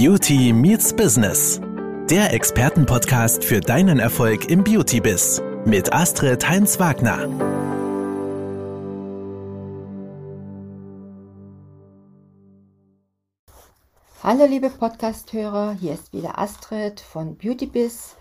Beauty Meets Business. Der Expertenpodcast für deinen Erfolg im Beauty-Biz mit Astrid Heinz-Wagner. Hallo liebe Podcast-Hörer, hier ist wieder Astrid von BeautyBiz.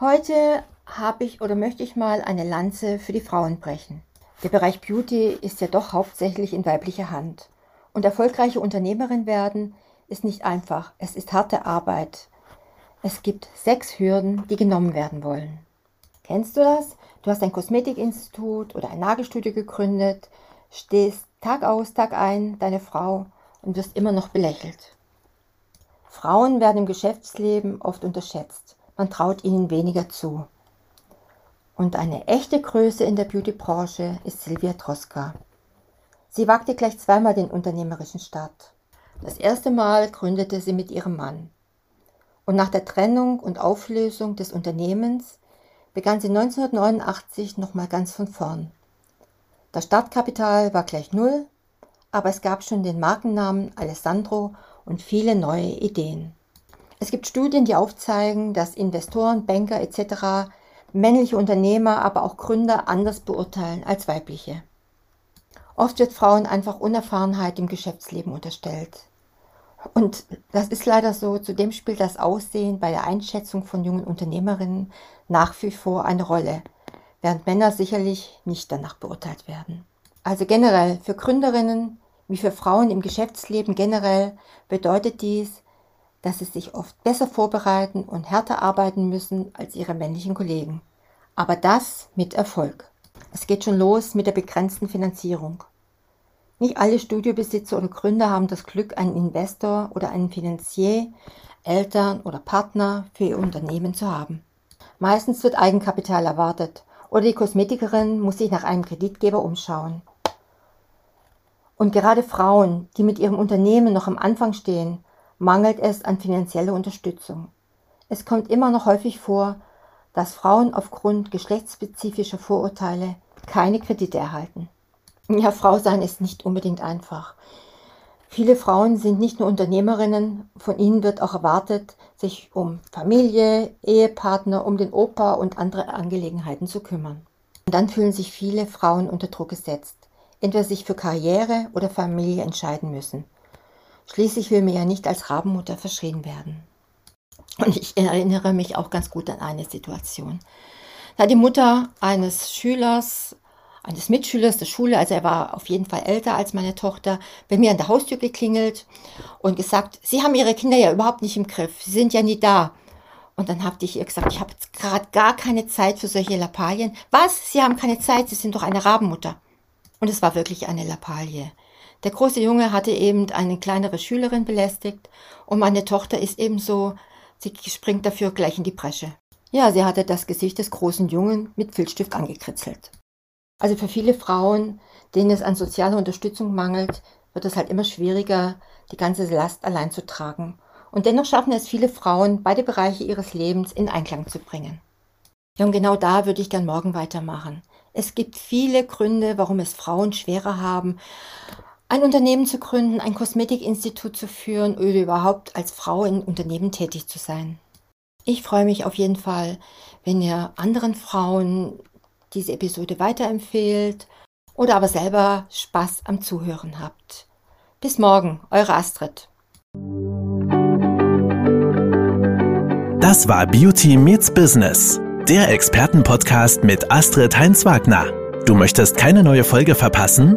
Heute habe ich oder möchte ich mal eine Lanze für die Frauen brechen. Der Bereich Beauty ist ja doch hauptsächlich in weiblicher Hand. Und erfolgreiche Unternehmerin werden ist nicht einfach. Es ist harte Arbeit. Es gibt sechs Hürden, die genommen werden wollen. Kennst du das? Du hast ein Kosmetikinstitut oder ein Nagelstudio gegründet, stehst Tag aus, Tag ein, deine Frau und wirst immer noch belächelt. Frauen werden im Geschäftsleben oft unterschätzt. Man traut ihnen weniger zu. Und eine echte Größe in der Beautybranche ist Silvia Troska. Sie wagte gleich zweimal den unternehmerischen Start. Das erste Mal gründete sie mit ihrem Mann. Und nach der Trennung und Auflösung des Unternehmens begann sie 1989 nochmal ganz von vorn. Das Startkapital war gleich null, aber es gab schon den Markennamen Alessandro und viele neue Ideen. Es gibt Studien, die aufzeigen, dass Investoren, Banker etc männliche Unternehmer, aber auch Gründer anders beurteilen als weibliche. Oft wird Frauen einfach Unerfahrenheit im Geschäftsleben unterstellt. Und das ist leider so. Zudem spielt das Aussehen bei der Einschätzung von jungen Unternehmerinnen nach wie vor eine Rolle, während Männer sicherlich nicht danach beurteilt werden. Also generell für Gründerinnen wie für Frauen im Geschäftsleben generell bedeutet dies, dass sie sich oft besser vorbereiten und härter arbeiten müssen als ihre männlichen Kollegen. Aber das mit Erfolg. Es geht schon los mit der begrenzten Finanzierung. Nicht alle Studiobesitzer oder Gründer haben das Glück, einen Investor oder einen Finanzier, Eltern oder Partner für ihr Unternehmen zu haben. Meistens wird Eigenkapital erwartet oder die Kosmetikerin muss sich nach einem Kreditgeber umschauen. Und gerade Frauen, die mit ihrem Unternehmen noch am Anfang stehen, mangelt es an finanzieller Unterstützung. Es kommt immer noch häufig vor, dass Frauen aufgrund geschlechtsspezifischer Vorurteile keine Kredite erhalten. Ja, Frau sein ist nicht unbedingt einfach. Viele Frauen sind nicht nur Unternehmerinnen, von ihnen wird auch erwartet, sich um Familie, Ehepartner, um den Opa und andere Angelegenheiten zu kümmern. Und dann fühlen sich viele Frauen unter Druck gesetzt, entweder sich für Karriere oder Familie entscheiden müssen. Schließlich will mir ja nicht als Rabenmutter verschrien werden. Und ich erinnere mich auch ganz gut an eine Situation. Da die Mutter eines Schülers, eines Mitschülers der Schule, also er war auf jeden Fall älter als meine Tochter, bei mir an der Haustür geklingelt und gesagt, Sie haben Ihre Kinder ja überhaupt nicht im Griff, Sie sind ja nie da. Und dann habe ich ihr gesagt, ich habe jetzt gerade gar keine Zeit für solche Lappalien. Was? Sie haben keine Zeit, Sie sind doch eine Rabenmutter. Und es war wirklich eine Lappalie. Der große Junge hatte eben eine kleinere Schülerin belästigt und meine Tochter ist ebenso, sie springt dafür gleich in die Bresche. Ja, sie hatte das Gesicht des großen Jungen mit Filzstift angekritzelt. Also für viele Frauen, denen es an sozialer Unterstützung mangelt, wird es halt immer schwieriger, die ganze Last allein zu tragen. Und dennoch schaffen es viele Frauen, beide Bereiche ihres Lebens in Einklang zu bringen. Ja, und genau da würde ich gern morgen weitermachen. Es gibt viele Gründe, warum es Frauen schwerer haben, ein Unternehmen zu gründen, ein Kosmetikinstitut zu führen oder überhaupt als Frau in Unternehmen tätig zu sein. Ich freue mich auf jeden Fall, wenn ihr anderen Frauen diese Episode weiterempfehlt oder aber selber Spaß am Zuhören habt. Bis morgen, eure Astrid. Das war Beauty Meets Business, der Expertenpodcast mit Astrid Heinz-Wagner. Du möchtest keine neue Folge verpassen?